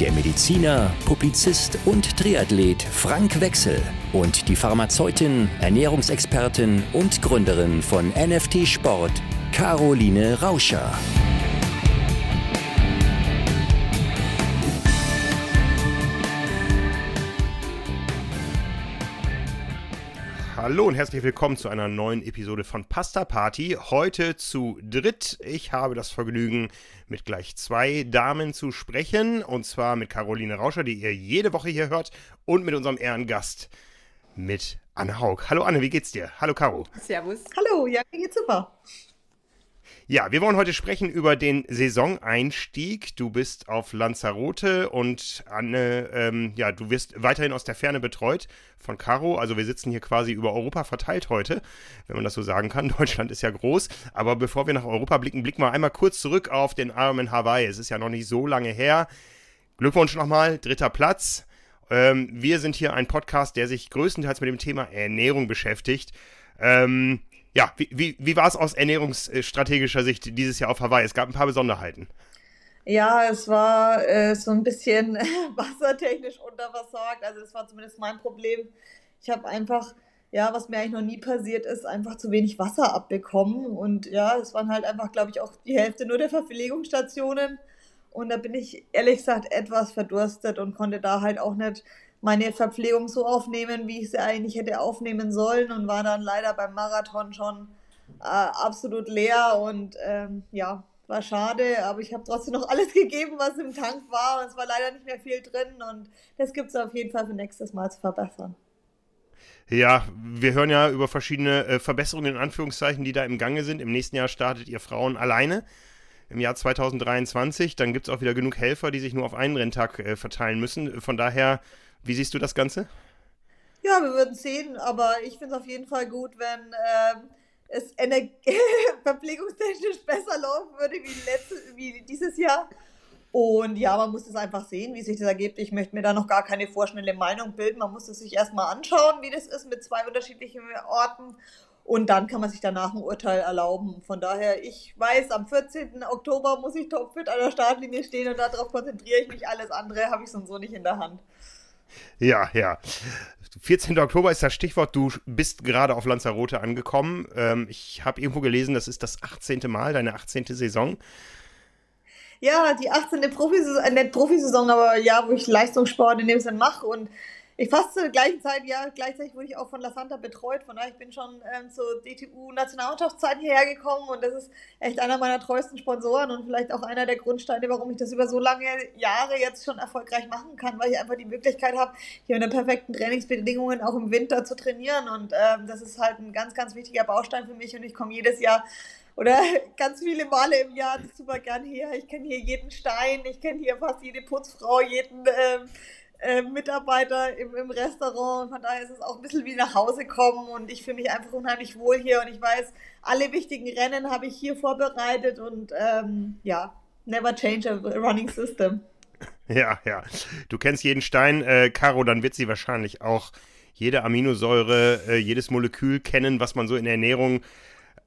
der Mediziner, Publizist und Triathlet Frank Wechsel und die Pharmazeutin, Ernährungsexpertin und Gründerin von NFT Sport, Caroline Rauscher. Hallo und herzlich willkommen zu einer neuen Episode von Pasta Party. Heute zu dritt. Ich habe das Vergnügen, mit gleich zwei Damen zu sprechen. Und zwar mit Caroline Rauscher, die ihr jede Woche hier hört, und mit unserem Ehrengast, mit Anne Haug. Hallo Anne, wie geht's dir? Hallo Caro. Servus. Hallo, ja, mir geht's super. Ja, wir wollen heute sprechen über den Saisoneinstieg. Du bist auf Lanzarote und Anne, ähm, ja, du wirst weiterhin aus der Ferne betreut von Caro. Also wir sitzen hier quasi über Europa verteilt heute, wenn man das so sagen kann. Deutschland ist ja groß. Aber bevor wir nach Europa blicken, blicken wir einmal kurz zurück auf den Ironman Hawaii. Es ist ja noch nicht so lange her. Glückwunsch nochmal, dritter Platz. Ähm, wir sind hier ein Podcast, der sich größtenteils mit dem Thema Ernährung beschäftigt. Ähm, ja, wie, wie, wie war es aus ernährungsstrategischer Sicht dieses Jahr auf Hawaii? Es gab ein paar Besonderheiten. Ja, es war äh, so ein bisschen wassertechnisch unterversorgt. Also das war zumindest mein Problem. Ich habe einfach, ja, was mir eigentlich noch nie passiert ist, einfach zu wenig Wasser abbekommen. Und ja, es waren halt einfach, glaube ich, auch die Hälfte nur der Verpflegungsstationen. Und da bin ich ehrlich gesagt etwas verdurstet und konnte da halt auch nicht meine Verpflegung so aufnehmen, wie ich sie eigentlich hätte aufnehmen sollen und war dann leider beim Marathon schon äh, absolut leer und ähm, ja, war schade, aber ich habe trotzdem noch alles gegeben, was im Tank war und es war leider nicht mehr viel drin und das gibt es auf jeden Fall für nächstes Mal zu verbessern. Ja, wir hören ja über verschiedene äh, Verbesserungen in Anführungszeichen, die da im Gange sind. Im nächsten Jahr startet ihr Frauen alleine im Jahr 2023. Dann gibt es auch wieder genug Helfer, die sich nur auf einen Renntag äh, verteilen müssen. Von daher, wie siehst du das Ganze? Ja, wir würden sehen, aber ich finde es auf jeden Fall gut, wenn ähm, es verpflegungstechnisch besser laufen würde wie, letzte, wie dieses Jahr. Und ja, man muss es einfach sehen, wie sich das ergibt. Ich möchte mir da noch gar keine vorschnelle Meinung bilden. Man muss es sich erstmal anschauen, wie das ist mit zwei unterschiedlichen Orten. Und dann kann man sich danach ein Urteil erlauben. Von daher, ich weiß, am 14. Oktober muss ich topfit an der Startlinie stehen und darauf konzentriere ich mich. Alles andere habe ich so und so nicht in der Hand. Ja, ja. 14. Oktober ist das Stichwort. Du bist gerade auf Lanzarote angekommen. Ähm, ich habe irgendwo gelesen, das ist das 18. Mal, deine 18. Saison. Ja, die 18. Profisaison, äh, nicht Profisaison, aber ja, wo ich Leistungssport in dem Sinn mache und ich fast zur gleichen Zeit, ja, gleichzeitig wurde ich auch von La Santa betreut. Von daher, ich bin schon ähm, zur DTU-Nationalmannschaftszeit hierher gekommen und das ist echt einer meiner treuesten Sponsoren und vielleicht auch einer der Grundsteine, warum ich das über so lange Jahre jetzt schon erfolgreich machen kann, weil ich einfach die Möglichkeit habe, hier unter perfekten Trainingsbedingungen auch im Winter zu trainieren. Und ähm, das ist halt ein ganz, ganz wichtiger Baustein für mich und ich komme jedes Jahr oder ganz viele Male im Jahr super gern her. Ich kenne hier jeden Stein, ich kenne hier fast jede Putzfrau, jeden ähm, äh, Mitarbeiter im, im Restaurant. Von daher ist es auch ein bisschen wie nach Hause kommen und ich fühle mich einfach unheimlich wohl hier und ich weiß, alle wichtigen Rennen habe ich hier vorbereitet und ähm, ja, never change a running system. Ja, ja. Du kennst jeden Stein, äh, Caro, dann wird sie wahrscheinlich auch jede Aminosäure, äh, jedes Molekül kennen, was man so in der Ernährung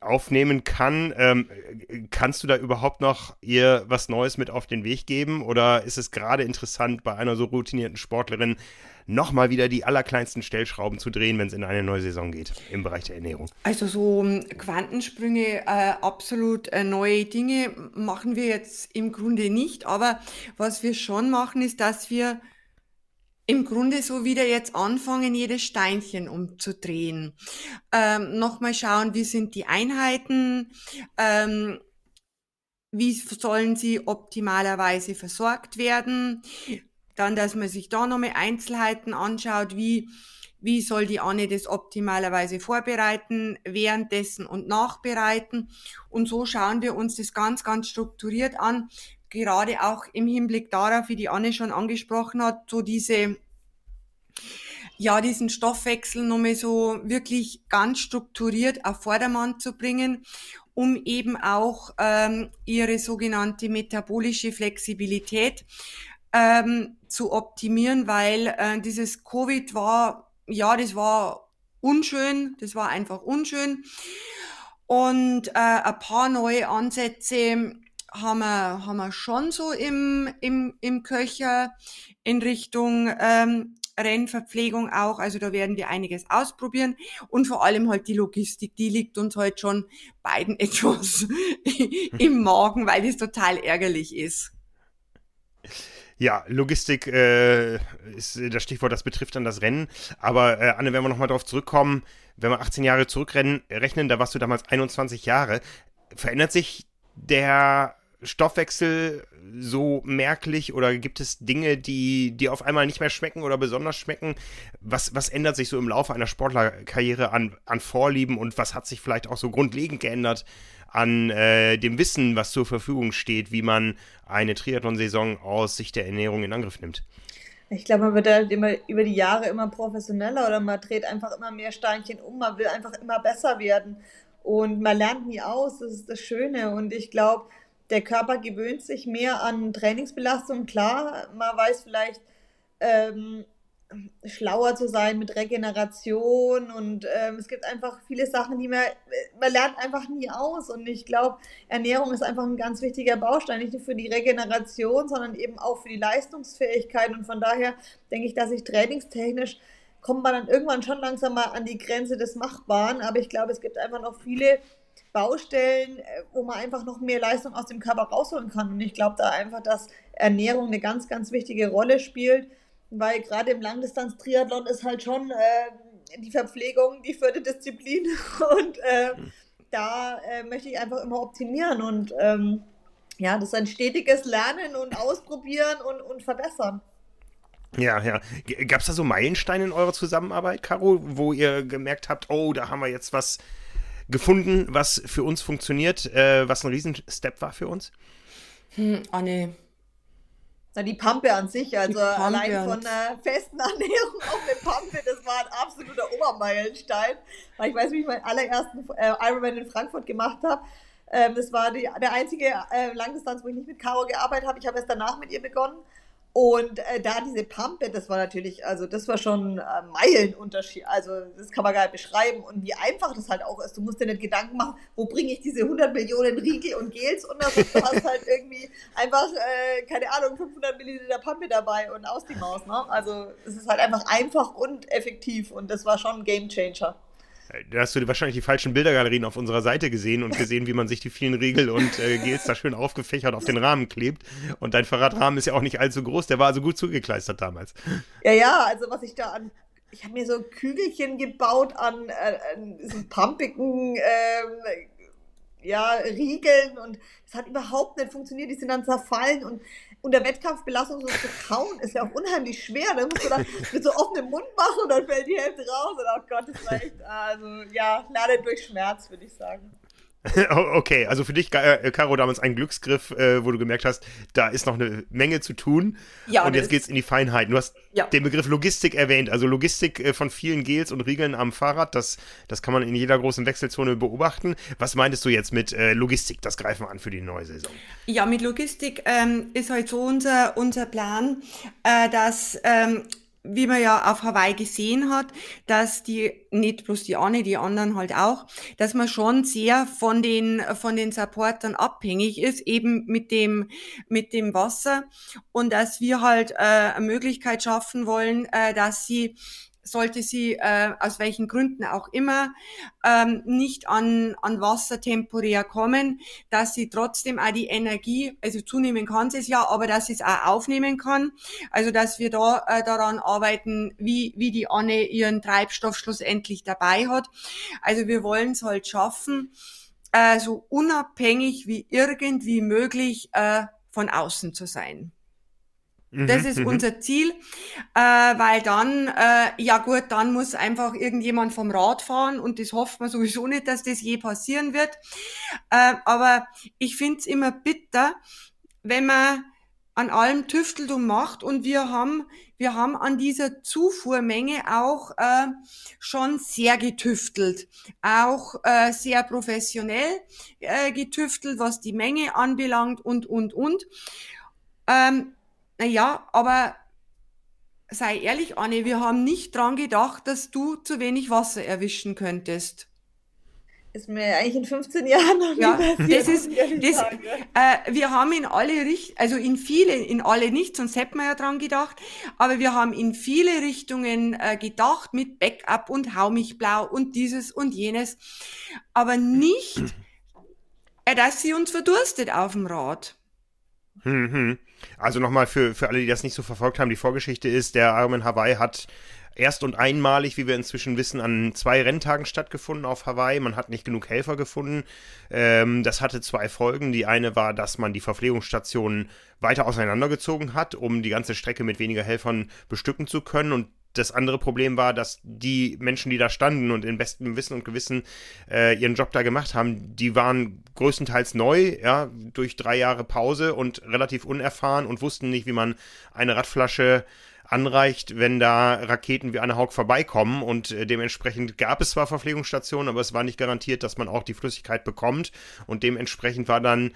aufnehmen kann. Ähm, kannst du da überhaupt noch ihr was Neues mit auf den Weg geben? Oder ist es gerade interessant, bei einer so routinierten Sportlerin nochmal wieder die allerkleinsten Stellschrauben zu drehen, wenn es in eine neue Saison geht im Bereich der Ernährung? Also so ähm, Quantensprünge, äh, absolut äh, neue Dinge machen wir jetzt im Grunde nicht. Aber was wir schon machen, ist, dass wir im Grunde so wieder jetzt anfangen, jedes Steinchen umzudrehen. Ähm, Nochmal schauen, wie sind die Einheiten, ähm, wie sollen sie optimalerweise versorgt werden. Dann, dass man sich da nochmal Einzelheiten anschaut, wie, wie soll die Anne das optimalerweise vorbereiten, währenddessen und nachbereiten. Und so schauen wir uns das ganz, ganz strukturiert an, gerade auch im Hinblick darauf, wie die Anne schon angesprochen hat, so diese ja, diesen Stoffwechsel nochmal so wirklich ganz strukturiert auf Vordermann zu bringen, um eben auch ähm, ihre sogenannte metabolische Flexibilität ähm, zu optimieren, weil äh, dieses Covid war, ja, das war unschön, das war einfach unschön. Und äh, ein paar neue Ansätze haben wir, haben wir schon so im, im, im Köcher in Richtung ähm, Rennverpflegung auch. Also da werden wir einiges ausprobieren. Und vor allem halt die Logistik, die liegt uns halt schon beiden etwas im Magen, weil das total ärgerlich ist. Ja, Logistik äh, ist das Stichwort, das betrifft dann das Rennen. Aber äh, Anne, wenn wir nochmal darauf zurückkommen, wenn wir 18 Jahre zurückrennen, rechnen, da warst du damals 21 Jahre. Verändert sich der Stoffwechsel so merklich oder gibt es Dinge, die, die auf einmal nicht mehr schmecken oder besonders schmecken? Was, was ändert sich so im Laufe einer Sportlerkarriere an, an Vorlieben und was hat sich vielleicht auch so grundlegend geändert an äh, dem Wissen, was zur Verfügung steht, wie man eine Triathlon-Saison aus Sicht der Ernährung in Angriff nimmt? Ich glaube, man wird halt immer über die Jahre immer professioneller oder man dreht einfach immer mehr Steinchen um, man will einfach immer besser werden und man lernt nie aus, das ist das Schöne und ich glaube, der Körper gewöhnt sich mehr an Trainingsbelastung. Klar, man weiß vielleicht ähm, schlauer zu sein mit Regeneration und ähm, es gibt einfach viele Sachen, die man, man lernt einfach nie aus. Und ich glaube, Ernährung ist einfach ein ganz wichtiger Baustein, nicht nur für die Regeneration, sondern eben auch für die Leistungsfähigkeit. Und von daher denke ich, dass ich trainingstechnisch kommt man dann irgendwann schon langsam mal an die Grenze des Machbaren, aber ich glaube, es gibt einfach noch viele Baustellen, äh, wo man einfach noch mehr Leistung aus dem Körper rausholen kann. Und ich glaube da einfach, dass Ernährung eine ganz, ganz wichtige Rolle spielt, weil gerade im Langdistanz-Triathlon ist halt schon äh, die Verpflegung die vierte Disziplin. Und äh, da äh, möchte ich einfach immer optimieren. Und ähm, ja, das ist ein stetiges Lernen und Ausprobieren und, und Verbessern. Ja, ja. Gab es da so Meilensteine in eurer Zusammenarbeit, Caro, wo ihr gemerkt habt, oh, da haben wir jetzt was gefunden, was für uns funktioniert, äh, was ein Riesenstep war für uns? Hm, Anne. Na, die Pampe an sich, also allein von einer festen Ernährung auf eine Pampe, das war ein absoluter Obermeilenstein. Weil ich weiß, wie ich meinen allerersten äh, Ironman in Frankfurt gemacht habe. Ähm, das war die, der einzige äh, Langdistanz, wo ich nicht mit Caro gearbeitet habe. Ich habe erst danach mit ihr begonnen. Und äh, da diese Pampe, das war natürlich, also das war schon äh, Meilenunterschied. Also das kann man gar nicht beschreiben. Und wie einfach das halt auch ist. Du musst dir nicht Gedanken machen, wo bringe ich diese 100 Millionen Riegel und Gels unter. Du hast halt irgendwie einfach, äh, keine Ahnung, 500 Milliliter Pampe dabei und aus die Maus. Ne? Also es ist halt einfach einfach und effektiv. Und das war schon ein Game Changer. Da hast du wahrscheinlich die falschen Bildergalerien auf unserer Seite gesehen und gesehen, wie man sich die vielen Riegel und äh, Gels da schön aufgefächert auf den Rahmen klebt. Und dein Fahrradrahmen ist ja auch nicht allzu groß, der war also gut zugekleistert damals. Ja, ja, also was ich da an. Ich habe mir so Kügelchen gebaut an, äh, an diesen pumpigen ähm, ja, Riegeln und es hat überhaupt nicht funktioniert. Die sind dann zerfallen und unter Wettkampfbelastung so zu kauen ist ja auch unheimlich schwer. Da musst du dann mit so offenem Mund machen und dann fällt die Hälfte raus. Und oh Gott, das war echt, also ja, lerne durch Schmerz, würde ich sagen. Okay, also für dich, äh, Caro, damals ein Glücksgriff, äh, wo du gemerkt hast, da ist noch eine Menge zu tun. Ja, und jetzt geht's in die Feinheiten. Du hast ja. den Begriff Logistik erwähnt, also Logistik äh, von vielen Gels und Riegeln am Fahrrad, das, das kann man in jeder großen Wechselzone beobachten. Was meintest du jetzt mit Logistik? Das greifen wir an für die neue Saison. Ja, mit Logistik ähm, ist halt so unser, unser Plan, äh, dass ähm, wie man ja auf Hawaii gesehen hat, dass die, nicht bloß die eine, die anderen halt auch, dass man schon sehr von den, von den Supportern abhängig ist, eben mit dem, mit dem Wasser. Und dass wir halt äh, eine Möglichkeit schaffen wollen, äh, dass sie sollte sie äh, aus welchen Gründen auch immer ähm, nicht an, an Wasser temporär kommen, dass sie trotzdem auch die Energie, also zunehmen kann sie es ja, aber dass sie es auch aufnehmen kann. Also dass wir da äh, daran arbeiten, wie, wie die Anne ihren Treibstoff schlussendlich dabei hat. Also wir wollen es halt schaffen, äh, so unabhängig wie irgendwie möglich äh, von außen zu sein. Das mhm, ist mhm. unser Ziel, äh, weil dann, äh, ja gut, dann muss einfach irgendjemand vom Rad fahren und das hofft man sowieso nicht, dass das je passieren wird. Äh, aber ich find's immer bitter, wenn man an allem tüftelt und macht und wir haben, wir haben an dieser Zufuhrmenge auch äh, schon sehr getüftelt, auch äh, sehr professionell äh, getüftelt, was die Menge anbelangt und, und, und. Ähm, naja, aber sei ehrlich, Anne, wir haben nicht dran gedacht, dass du zu wenig Wasser erwischen könntest ist mir eigentlich in 15 Jahren noch ja, das ist, das, äh, wir haben in alle Richtungen, also in viele, in alle nicht, sonst hätten wir ja dran gedacht, aber wir haben in viele Richtungen äh, gedacht mit Backup und Hau mich blau und dieses und jenes, aber nicht, äh, dass sie uns verdurstet auf dem Rad. Hm, hm. Also nochmal für, für alle, die das nicht so verfolgt haben, die Vorgeschichte ist, der Armin Hawaii hat erst und einmalig, wie wir inzwischen wissen, an zwei Renntagen stattgefunden auf Hawaii. Man hat nicht genug Helfer gefunden. Ähm, das hatte zwei Folgen. Die eine war, dass man die Verpflegungsstationen weiter auseinandergezogen hat, um die ganze Strecke mit weniger Helfern bestücken zu können. Und das andere Problem war, dass die Menschen, die da standen und in bestem Wissen und Gewissen äh, ihren Job da gemacht haben, die waren größtenteils neu, ja, durch drei Jahre Pause und relativ unerfahren und wussten nicht, wie man eine Radflasche anreicht, wenn da Raketen wie eine Haug vorbeikommen und äh, dementsprechend gab es zwar Verpflegungsstationen, aber es war nicht garantiert, dass man auch die Flüssigkeit bekommt und dementsprechend war dann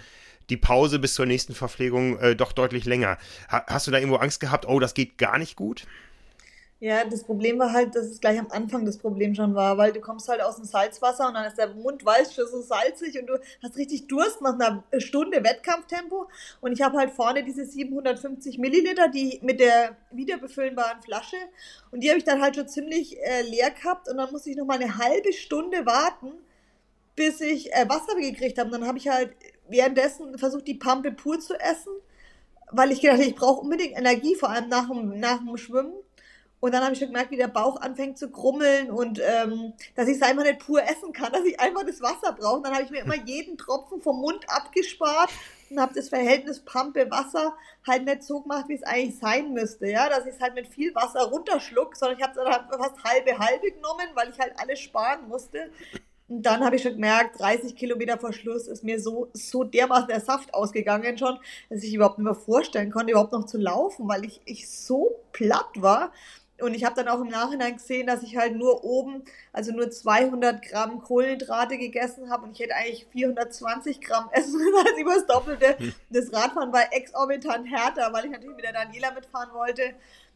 die Pause bis zur nächsten Verpflegung äh, doch deutlich länger. Ha hast du da irgendwo Angst gehabt, oh, das geht gar nicht gut? Ja, das Problem war halt, dass es gleich am Anfang das Problem schon war, weil du kommst halt aus dem Salzwasser und dann ist der Mund weiß schon so salzig und du hast richtig Durst nach einer Stunde Wettkampftempo. Und ich habe halt vorne diese 750 Milliliter, die mit der wiederbefüllbaren Flasche. Und die habe ich dann halt schon ziemlich äh, leer gehabt und dann musste ich noch mal eine halbe Stunde warten, bis ich äh, Wasser gekriegt habe. Und dann habe ich halt währenddessen versucht, die Pampe pur zu essen, weil ich gedacht, ich brauche unbedingt Energie, vor allem nach dem, nach dem Schwimmen und dann habe ich schon gemerkt, wie der Bauch anfängt zu krummeln und ähm, dass ich es einfach nicht pur essen kann, dass ich einfach das Wasser brauche. Und dann habe ich mir immer jeden Tropfen vom Mund abgespart und habe das Verhältnis Pampe-Wasser halt nicht so gemacht, wie es eigentlich sein müsste. Ja, dass ich es halt mit viel Wasser runterschluck, sondern ich habe es dann halt fast halbe halbe genommen, weil ich halt alles sparen musste. Und dann habe ich schon gemerkt, 30 Kilometer vor Schluss ist mir so, so dermaßen der Saft ausgegangen schon, dass ich überhaupt nicht mehr vorstellen konnte, überhaupt noch zu laufen, weil ich, ich so platt war. Und ich habe dann auch im Nachhinein gesehen, dass ich halt nur oben, also nur 200 Gramm Kohlenhydrate gegessen habe und ich hätte eigentlich 420 Gramm essen müssen, als über das Doppelte. Hm. Das Radfahren war exorbitant härter, weil ich natürlich mit der Daniela mitfahren wollte.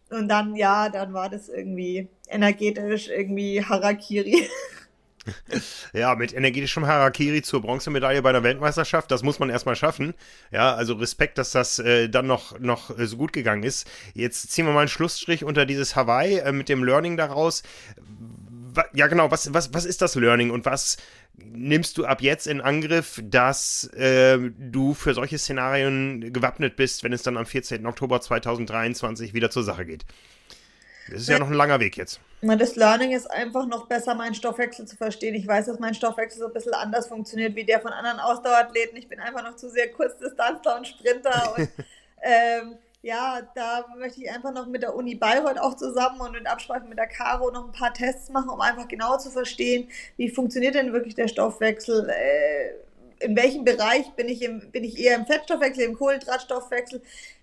Und dann, ja, dann war das irgendwie energetisch irgendwie Harakiri. Ja, mit energetischem Harakiri zur Bronzemedaille bei der Weltmeisterschaft, das muss man erstmal schaffen. Ja, also Respekt, dass das äh, dann noch, noch äh, so gut gegangen ist. Jetzt ziehen wir mal einen Schlussstrich unter dieses Hawaii äh, mit dem Learning daraus. Ja, genau, was, was, was ist das Learning und was nimmst du ab jetzt in Angriff, dass äh, du für solche Szenarien gewappnet bist, wenn es dann am 14. Oktober 2023 wieder zur Sache geht? Das ist ja noch ein langer Weg jetzt. Das Learning ist einfach noch besser, meinen Stoffwechsel zu verstehen. Ich weiß, dass mein Stoffwechsel so ein bisschen anders funktioniert wie der von anderen Ausdauerathleten. Ich bin einfach noch zu sehr Kurzdistanzler und Sprinter. Und ähm, ja, da möchte ich einfach noch mit der Uni Bayreuth auch zusammen und in Absprache mit der Caro noch ein paar Tests machen, um einfach genau zu verstehen, wie funktioniert denn wirklich der Stoffwechsel. Äh, in welchem Bereich bin ich, im, bin ich eher im Fettstoffwechsel, im Kohlenhydratstoffwechsel?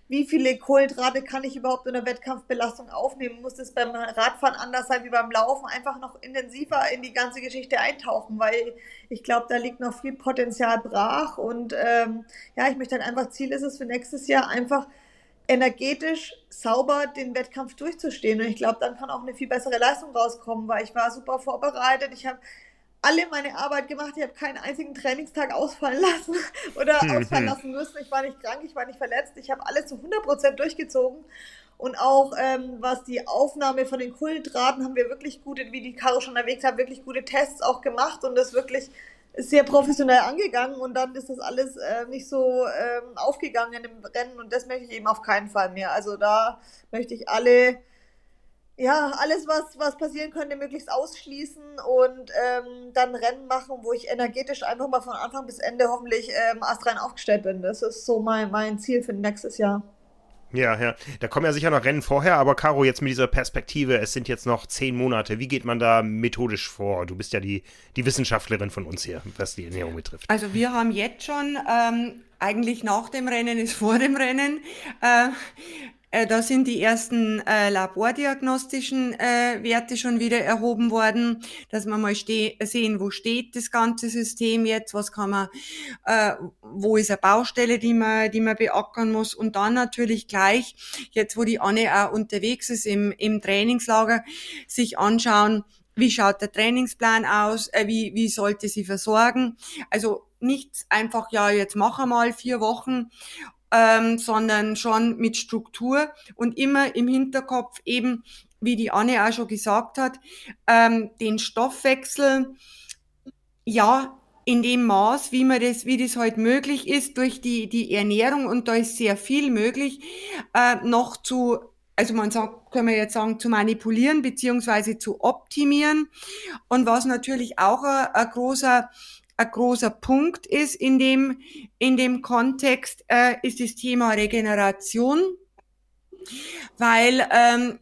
Wie viele Kohlenhydrate kann ich überhaupt in der Wettkampfbelastung aufnehmen? Muss das beim Radfahren anders sein wie beim Laufen? Einfach noch intensiver in die ganze Geschichte eintauchen, weil ich glaube, da liegt noch viel Potenzial brach. Und ähm, ja, ich möchte halt einfach, Ziel ist es für nächstes Jahr einfach energetisch sauber den Wettkampf durchzustehen. Und ich glaube, dann kann auch eine viel bessere Leistung rauskommen, weil ich war super vorbereitet. Ich habe alle meine Arbeit gemacht. Ich habe keinen einzigen Trainingstag ausfallen lassen oder hm, ausfallen hm. lassen müssen. Ich war nicht krank, ich war nicht verletzt. Ich habe alles zu 100% durchgezogen. Und auch ähm, was die Aufnahme von den Kohlenhydraten haben wir wirklich gute, wie die Caro schon erwähnt hat, wirklich gute Tests auch gemacht und das wirklich sehr professionell angegangen und dann ist das alles äh, nicht so ähm, aufgegangen im Rennen und das möchte ich eben auf keinen Fall mehr. Also da möchte ich alle ja, alles, was, was passieren könnte, möglichst ausschließen und ähm, dann Rennen machen, wo ich energetisch einfach mal von Anfang bis Ende hoffentlich ähm, astrein aufgestellt bin. Das ist so mein, mein Ziel für nächstes Jahr. Ja, ja. Da kommen ja sicher noch Rennen vorher, aber Caro, jetzt mit dieser Perspektive, es sind jetzt noch zehn Monate. Wie geht man da methodisch vor? Du bist ja die, die Wissenschaftlerin von uns hier, was die Ernährung betrifft. Also wir haben jetzt schon, ähm, eigentlich nach dem Rennen ist vor dem Rennen, äh, äh, da sind die ersten äh, labordiagnostischen äh, Werte schon wieder erhoben worden, dass man mal sehen, wo steht das ganze System jetzt, was kann man, äh, wo ist eine Baustelle, die man, die man beackern muss und dann natürlich gleich, jetzt wo die Anne auch unterwegs ist im, im Trainingslager, sich anschauen, wie schaut der Trainingsplan aus, äh, wie, wie sollte sie versorgen. Also nicht einfach, ja, jetzt mach mal vier Wochen ähm, sondern schon mit Struktur und immer im Hinterkopf eben, wie die Anne auch schon gesagt hat, ähm, den Stoffwechsel, ja, in dem Maß, wie man das, wie das halt möglich ist durch die, die Ernährung und da ist sehr viel möglich, äh, noch zu, also man sagt, können wir jetzt sagen, zu manipulieren beziehungsweise zu optimieren. Und was natürlich auch ein, ein großer ein großer Punkt ist in dem, in dem Kontext, äh, ist das Thema Regeneration, weil ähm,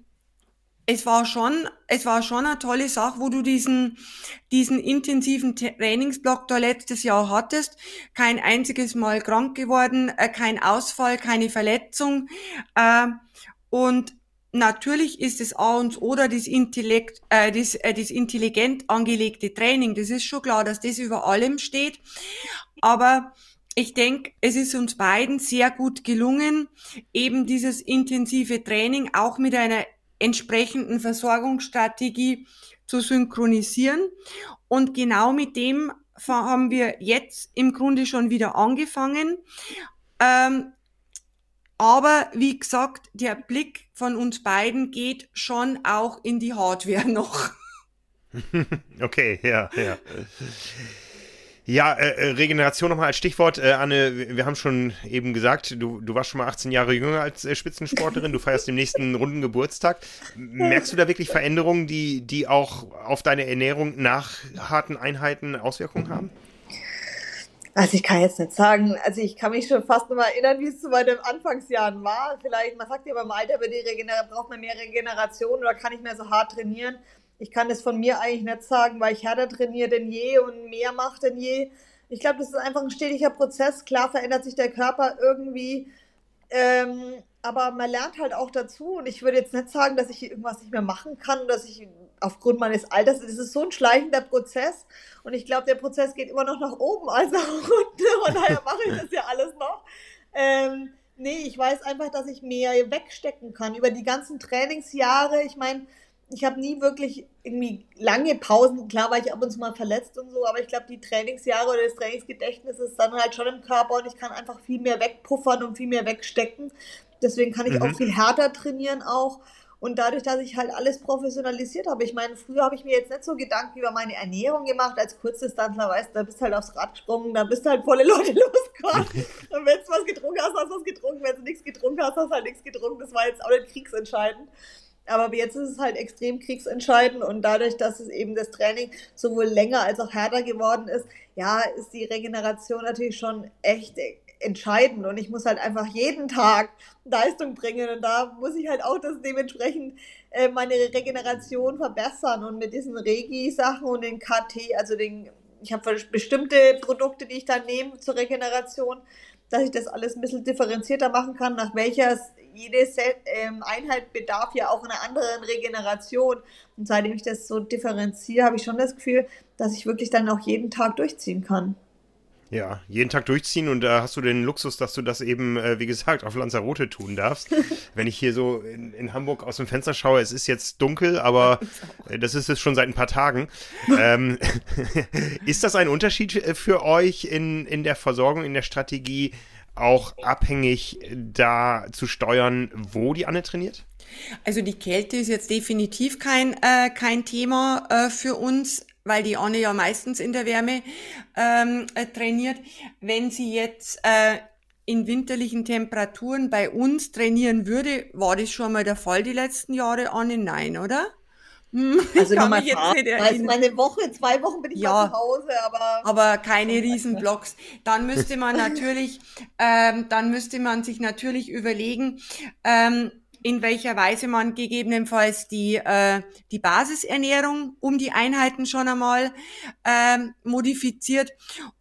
es war schon, es war schon eine tolle Sache, wo du diesen, diesen intensiven Trainingsblock da letztes Jahr hattest. Kein einziges Mal krank geworden, äh, kein Ausfall, keine Verletzung. Äh, und natürlich ist es A und oder das, Intellekt, äh, das, äh, das intelligent angelegte Training. Das ist schon klar, dass das über allem steht. Aber ich denke, es ist uns beiden sehr gut gelungen, eben dieses intensive Training auch mit einer entsprechenden Versorgungsstrategie zu synchronisieren. Und genau mit dem haben wir jetzt im Grunde schon wieder angefangen. Ähm, aber wie gesagt, der Blick von uns beiden geht schon auch in die Hardware noch. okay, ja, ja. Ja, äh, äh, Regeneration nochmal als Stichwort. Äh, Anne, wir haben schon eben gesagt, du, du warst schon mal 18 Jahre jünger als äh, Spitzensportlerin, du feierst den nächsten runden Geburtstag. Merkst du da wirklich Veränderungen, die, die auch auf deine Ernährung nach harten Einheiten Auswirkungen haben? Also ich kann jetzt nicht sagen, also ich kann mich schon fast noch mal erinnern, wie es zu meinen Anfangsjahren war. Vielleicht, man sagt ja beim Alter, braucht man mehr Regeneration oder kann ich mehr so hart trainieren. Ich kann das von mir eigentlich nicht sagen, weil ich härter trainiere denn je und mehr mache denn je. Ich glaube, das ist einfach ein stetiger Prozess. Klar verändert sich der Körper irgendwie. Ähm, aber man lernt halt auch dazu und ich würde jetzt nicht sagen, dass ich irgendwas nicht mehr machen kann, dass ich aufgrund meines Alters, das ist so ein schleichender Prozess und ich glaube, der Prozess geht immer noch nach oben als nach unten und daher mache ich das ja alles noch. Ähm, nee, ich weiß einfach, dass ich mehr wegstecken kann über die ganzen Trainingsjahre. Ich meine, ich habe nie wirklich irgendwie lange Pausen. Klar war ich ab und zu mal verletzt und so, aber ich glaube, die Trainingsjahre oder das Trainingsgedächtnis ist dann halt schon im Körper und ich kann einfach viel mehr wegpuffern und viel mehr wegstecken. Deswegen kann ich mhm. auch viel härter trainieren auch. Und dadurch, dass ich halt alles professionalisiert habe, ich meine, früher habe ich mir jetzt nicht so Gedanken über meine Ernährung gemacht als Kurzdistanzler, weißt du, da bist du halt aufs Rad gesprungen, da bist du halt volle Leute losgefahren. Und wenn du was getrunken hast, hast du was getrunken, wenn du nichts getrunken hast, hast du halt nichts getrunken. Das war jetzt auch nicht kriegsentscheidend. Aber jetzt ist es halt extrem kriegsentscheidend und dadurch, dass es eben das Training sowohl länger als auch härter geworden ist, ja, ist die Regeneration natürlich schon echt entscheidend. Und ich muss halt einfach jeden Tag Leistung bringen. Und da muss ich halt auch das dementsprechend äh, meine Regeneration verbessern. Und mit diesen Regi-Sachen und den KT, also den, ich habe bestimmte Produkte, die ich dann nehme zur Regeneration, dass ich das alles ein bisschen differenzierter machen kann, nach welcher jede ähm, Einheit bedarf ja auch einer anderen Regeneration. Und seitdem ich das so differenziere, habe ich schon das Gefühl, dass ich wirklich dann auch jeden Tag durchziehen kann. Ja, jeden Tag durchziehen und da hast du den Luxus, dass du das eben, äh, wie gesagt, auf Lanzarote tun darfst. Wenn ich hier so in, in, Hamburg aus dem Fenster schaue, es ist jetzt dunkel, aber äh, das ist es schon seit ein paar Tagen. ähm, ist das ein Unterschied äh, für euch in, in der Versorgung, in der Strategie, auch abhängig da zu steuern, wo die Anne trainiert? Also die Kälte ist jetzt definitiv kein, äh, kein Thema äh, für uns weil die Anne ja meistens in der Wärme ähm, äh, trainiert. Wenn sie jetzt äh, in winterlichen Temperaturen bei uns trainieren würde, war das schon mal der Fall die letzten Jahre, Anne? Nein, oder? Hm, also nochmal also meine Woche, zwei Wochen bin ich ja, zu Hause, aber aber keine Riesenblocks. Dann müsste man natürlich, ähm, dann müsste man sich natürlich überlegen. Ähm, in welcher Weise man gegebenenfalls die, äh, die Basisernährung um die Einheiten schon einmal äh, modifiziert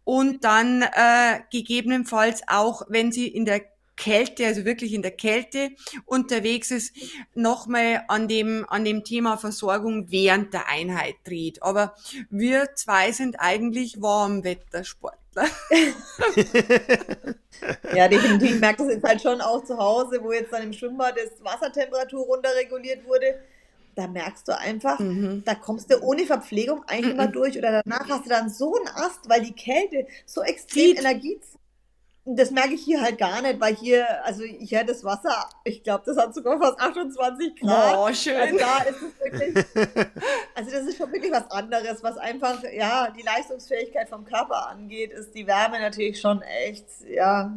und dann äh, gegebenenfalls auch, wenn sie in der Kälte, also wirklich in der Kälte unterwegs ist, nochmal an dem, an dem Thema Versorgung während der Einheit dreht. Aber wir zwei sind eigentlich Warmwettersportler. ja, definitiv. Ich merke das jetzt halt schon auch zu Hause, wo jetzt dann im Schwimmbad das Wassertemperatur runterreguliert wurde. Da merkst du einfach, mhm. da kommst du ohne Verpflegung eigentlich mhm. mal durch oder danach hast du dann so einen Ast, weil die Kälte so extrem Energie das merke ich hier halt gar nicht, weil hier, also hier das Wasser, ich glaube, das hat sogar fast 28 Grad. Oh, schön. Also da ist es wirklich, also das ist schon wirklich was anderes, was einfach, ja, die Leistungsfähigkeit vom Körper angeht, ist die Wärme natürlich schon echt, ja,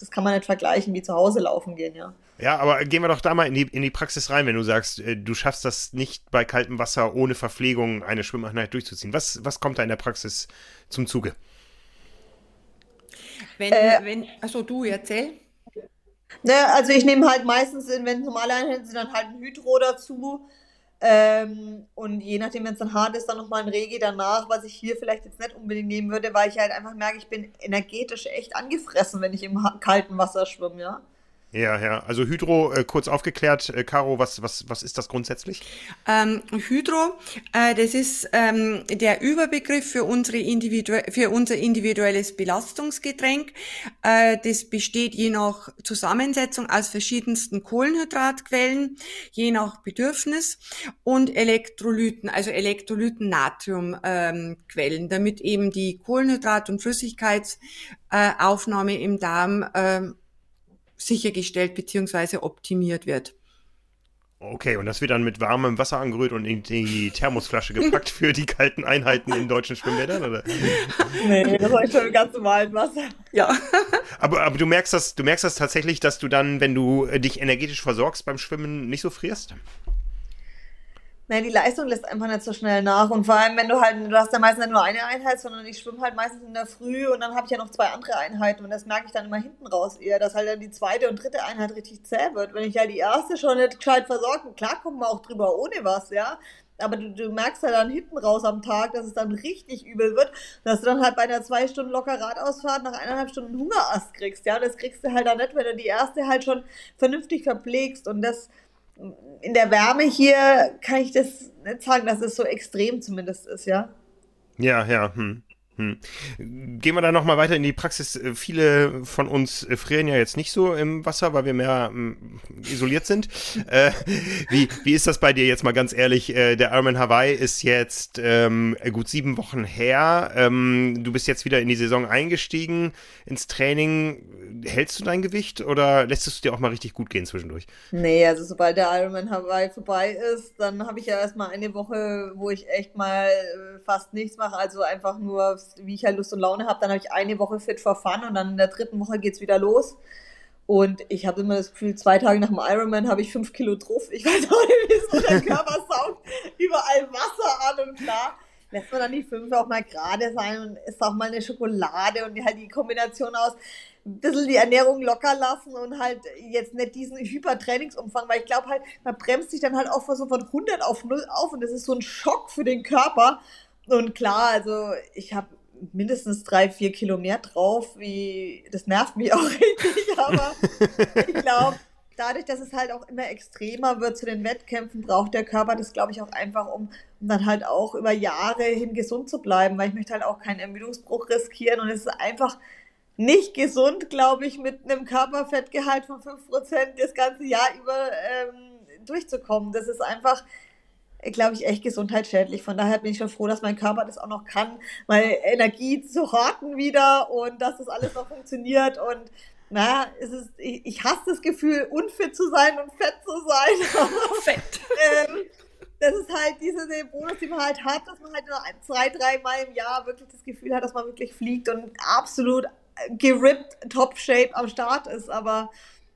das kann man nicht vergleichen wie zu Hause laufen gehen, ja. Ja, aber gehen wir doch da mal in die, in die Praxis rein, wenn du sagst, äh, du schaffst das nicht bei kaltem Wasser ohne Verpflegung eine Schwimmeinheit durchzuziehen. Was, was kommt da in der Praxis zum Zuge? Wenn, äh, wenn, achso, du erzähl. Ne, also ich nehme halt meistens, wenn es normale Einheiten sind, dann halt ein Hydro dazu. Ähm, und je nachdem, wenn es dann hart ist, dann nochmal ein Regi danach, was ich hier vielleicht jetzt nicht unbedingt nehmen würde, weil ich halt einfach merke, ich bin energetisch echt angefressen, wenn ich im kalten Wasser schwimme, ja. Ja, ja. Also Hydro, äh, kurz aufgeklärt, äh, Caro, was, was, was ist das grundsätzlich? Ähm, Hydro, äh, das ist ähm, der Überbegriff für, unsere individu für unser individuelles Belastungsgetränk. Äh, das besteht je nach Zusammensetzung aus verschiedensten Kohlenhydratquellen, je nach Bedürfnis und Elektrolyten, also Elektrolyten-Natriumquellen, ähm, damit eben die Kohlenhydrat- und Flüssigkeitsaufnahme im Darm ähm, sichergestellt beziehungsweise optimiert wird. Okay, und das wird dann mit warmem Wasser angerührt und in die Thermosflasche gepackt für die kalten Einheiten in deutschen Schwimmbädern, oder? Nee, das war ich schon ganz normalen Wasser. Ja. Aber, aber du merkst das, du merkst das tatsächlich, dass du dann, wenn du dich energetisch versorgst beim Schwimmen, nicht so frierst? Nein, die Leistung lässt einfach nicht so schnell nach. Und vor allem, wenn du halt, du hast ja meistens nicht nur eine Einheit, sondern ich schwimme halt meistens in der Früh und dann habe ich ja noch zwei andere Einheiten und das merke ich dann immer hinten raus eher, dass halt dann die zweite und dritte Einheit richtig zäh wird. Wenn ich halt die erste schon nicht gescheit versorgt, klar kommen wir auch drüber ohne was, ja. Aber du, du merkst ja dann hinten raus am Tag, dass es dann richtig übel wird, dass du dann halt bei einer zwei Stunden locker Radausfahrt nach eineinhalb Stunden Hungerast kriegst, ja. Das kriegst du halt dann nicht, wenn du die erste halt schon vernünftig verpflegst und das, in der Wärme hier kann ich das nicht sagen, dass es so extrem zumindest ist, ja. Ja, ja. Hm. Hm. Gehen wir da nochmal weiter in die Praxis. Äh, viele von uns äh, frieren ja jetzt nicht so im Wasser, weil wir mehr ähm, isoliert sind. Äh, wie, wie ist das bei dir jetzt mal ganz ehrlich? Äh, der Ironman Hawaii ist jetzt ähm, gut sieben Wochen her. Ähm, du bist jetzt wieder in die Saison eingestiegen, ins Training. Hältst du dein Gewicht oder lässt es dir auch mal richtig gut gehen zwischendurch? Nee, also sobald der Ironman Hawaii vorbei ist, dann habe ich ja erstmal eine Woche, wo ich echt mal fast nichts mache, also einfach nur wie ich halt Lust und Laune habe. Dann habe ich eine Woche Fit for Fun und dann in der dritten Woche geht es wieder los. Und ich habe immer das Gefühl, zwei Tage nach dem Ironman habe ich fünf Kilo drauf. Ich weiß auch nicht, wie so der Körper saugt überall Wasser an und klar lässt man dann die fünf auch mal gerade sein und isst auch mal eine Schokolade und halt die Kombination aus ein bisschen die Ernährung locker lassen und halt jetzt nicht diesen Hypertrainingsumfang, weil ich glaube halt, man bremst sich dann halt auch so von 100 auf 0 auf und das ist so ein Schock für den Körper. Und klar, also ich habe mindestens drei, vier Kilo mehr drauf, wie das nervt mich auch richtig, aber ich glaube, dadurch, dass es halt auch immer extremer wird zu den Wettkämpfen, braucht der Körper das, glaube ich, auch einfach, um, um, dann halt auch über Jahre hin gesund zu bleiben, weil ich möchte halt auch keinen Ermüdungsbruch riskieren und es ist einfach nicht gesund, glaube ich, mit einem Körperfettgehalt von 5% das ganze Jahr über ähm, durchzukommen. Das ist einfach, glaube ich, echt gesundheitsschädlich. Von daher bin ich schon froh, dass mein Körper das auch noch kann, meine Energie zu horten wieder und dass das alles noch funktioniert und na, es ist, ich, ich hasse das Gefühl, unfit zu sein und fett zu sein. fett. ähm, das ist halt diese Bonus, die man halt hat, dass man halt nur ein, zwei, drei Mal im Jahr wirklich das Gefühl hat, dass man wirklich fliegt und absolut gerippt, top shape am Start ist. Aber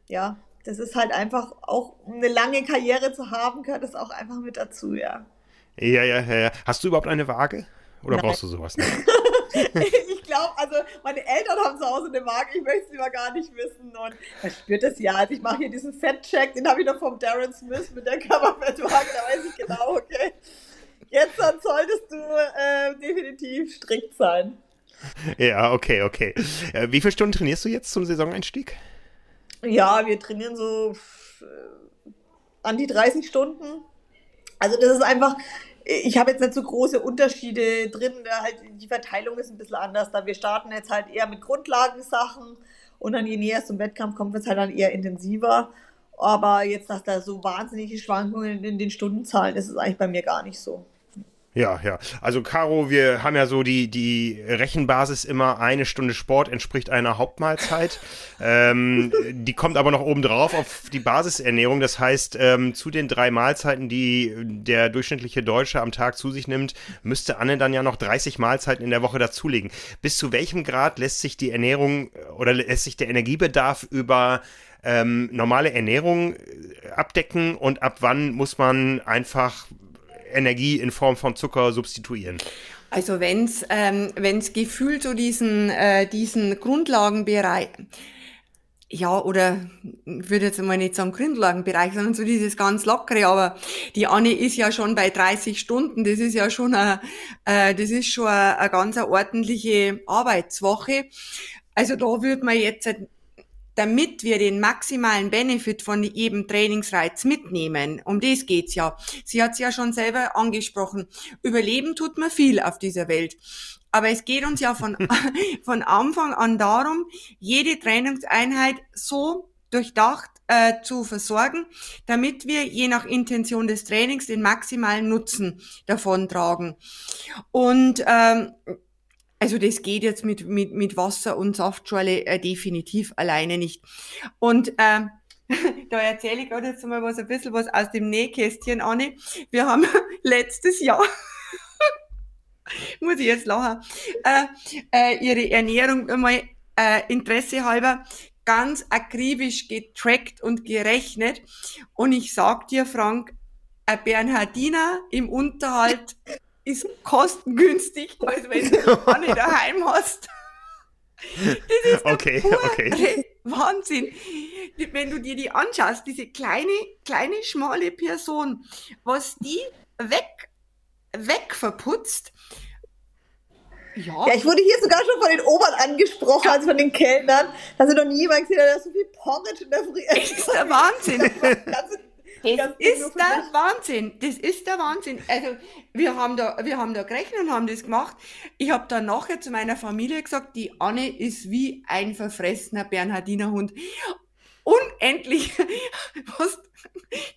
ja, das ist halt einfach auch, um eine lange Karriere zu haben, gehört das auch einfach mit dazu, ja. Ja, ja, ja. Hast du überhaupt eine Waage? Oder Nein. brauchst du sowas nicht? ich glaube, also meine Eltern haben zu Hause eine Waage, ich möchte es lieber gar nicht wissen. Und man spürt das ja. Also ich mache hier diesen Fettcheck, den habe ich noch vom Darren Smith mit der Körperfettwaage, da weiß ich genau, okay. Jetzt dann solltest du äh, definitiv strikt sein. Ja, okay, okay. Äh, wie viele Stunden trainierst du jetzt zum Saisoneinstieg? Ja, wir trainieren so äh, an die 30 Stunden. Also das ist einfach, ich habe jetzt nicht so große Unterschiede drin. Halt die Verteilung ist ein bisschen anders. Da wir starten jetzt halt eher mit Grundlagensachen und dann je näher es zum Wettkampf kommt, wird es halt dann eher intensiver. Aber jetzt, dass da so wahnsinnige Schwankungen in den Stundenzahlen, ist es eigentlich bei mir gar nicht so. Ja, ja. Also Caro, wir haben ja so die, die Rechenbasis immer, eine Stunde Sport entspricht einer Hauptmahlzeit. ähm, die kommt aber noch oben drauf auf die Basisernährung. Das heißt, ähm, zu den drei Mahlzeiten, die der durchschnittliche Deutsche am Tag zu sich nimmt, müsste Anne dann ja noch 30 Mahlzeiten in der Woche dazulegen. Bis zu welchem Grad lässt sich die Ernährung oder lässt sich der Energiebedarf über ähm, normale Ernährung äh, abdecken und ab wann muss man einfach Energie in Form von Zucker substituieren? Also wenn es ähm, wenn's gefühlt so diesen, äh, diesen Grundlagenbereich, ja, oder ich würde jetzt mal nicht sagen Grundlagenbereich, sondern so dieses ganz lockere, aber die Anne ist ja schon bei 30 Stunden, das ist ja schon eine, äh, das ist schon eine, ganz ordentliche Arbeitswoche. Also da würde man jetzt damit wir den maximalen Benefit von jedem Trainingsreiz mitnehmen. Um das geht's ja. Sie hat es ja schon selber angesprochen. Überleben tut man viel auf dieser Welt. Aber es geht uns ja von, von Anfang an darum, jede Trainingseinheit so durchdacht äh, zu versorgen, damit wir je nach Intention des Trainings den maximalen Nutzen davon tragen. Und ähm, also das geht jetzt mit, mit, mit Wasser und Saftschorle äh, definitiv alleine nicht. Und äh, da erzähle ich gerade jetzt mal was, ein bisschen was aus dem Nähkästchen, Anne. Wir haben letztes Jahr, muss ich jetzt lachen, äh, äh, ihre Ernährung mal äh, Interesse halber ganz akribisch getrackt und gerechnet. Und ich sag dir, Frank, ein Bernhardiner im Unterhalt ist kostengünstig, als wenn du eine daheim hast. Das ist okay, okay. Wahnsinn. Wenn du dir die anschaust, diese kleine, kleine, schmale Person, was die weg, weg verputzt. Ja. ja, ich wurde hier sogar schon von den Obern angesprochen, ja. also von den Kellnern, dass sie noch nie jemand gesehen hat, der so viel Porridge in der Früh Das ist der Wahnsinn. Das ist der Wahnsinn. Das ist der Wahnsinn. Also wir haben da, wir haben da gerechnet und haben das gemacht. Ich habe dann nachher zu meiner Familie gesagt, die Anne ist wie ein verfressener Bernhardiner Hund. Unendlich. Was,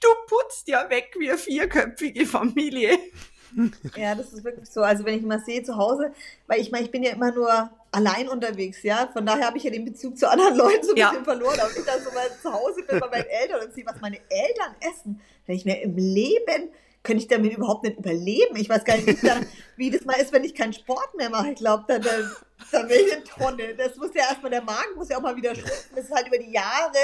du putzt ja weg wie eine vierköpfige Familie. Ja, das ist wirklich so. Also wenn ich mal sehe zu Hause, weil ich meine, ich bin ja immer nur allein unterwegs, ja. Von daher habe ich ja den Bezug zu anderen Leuten so ein ja. bisschen verloren. Aber ich dann so mal zu Hause bin bei meinen Eltern und sehe, was meine Eltern essen, wenn ich mir im Leben könnte ich damit überhaupt nicht überleben. Ich weiß gar nicht, wie, das mal ist, wenn ich keinen Sport mehr mache. Ich glaube, dann, dann, dann wäre ich eine Tonne. Das muss ja erstmal, der Magen muss ja auch mal wieder schrumpfen. Das ist halt über die Jahre,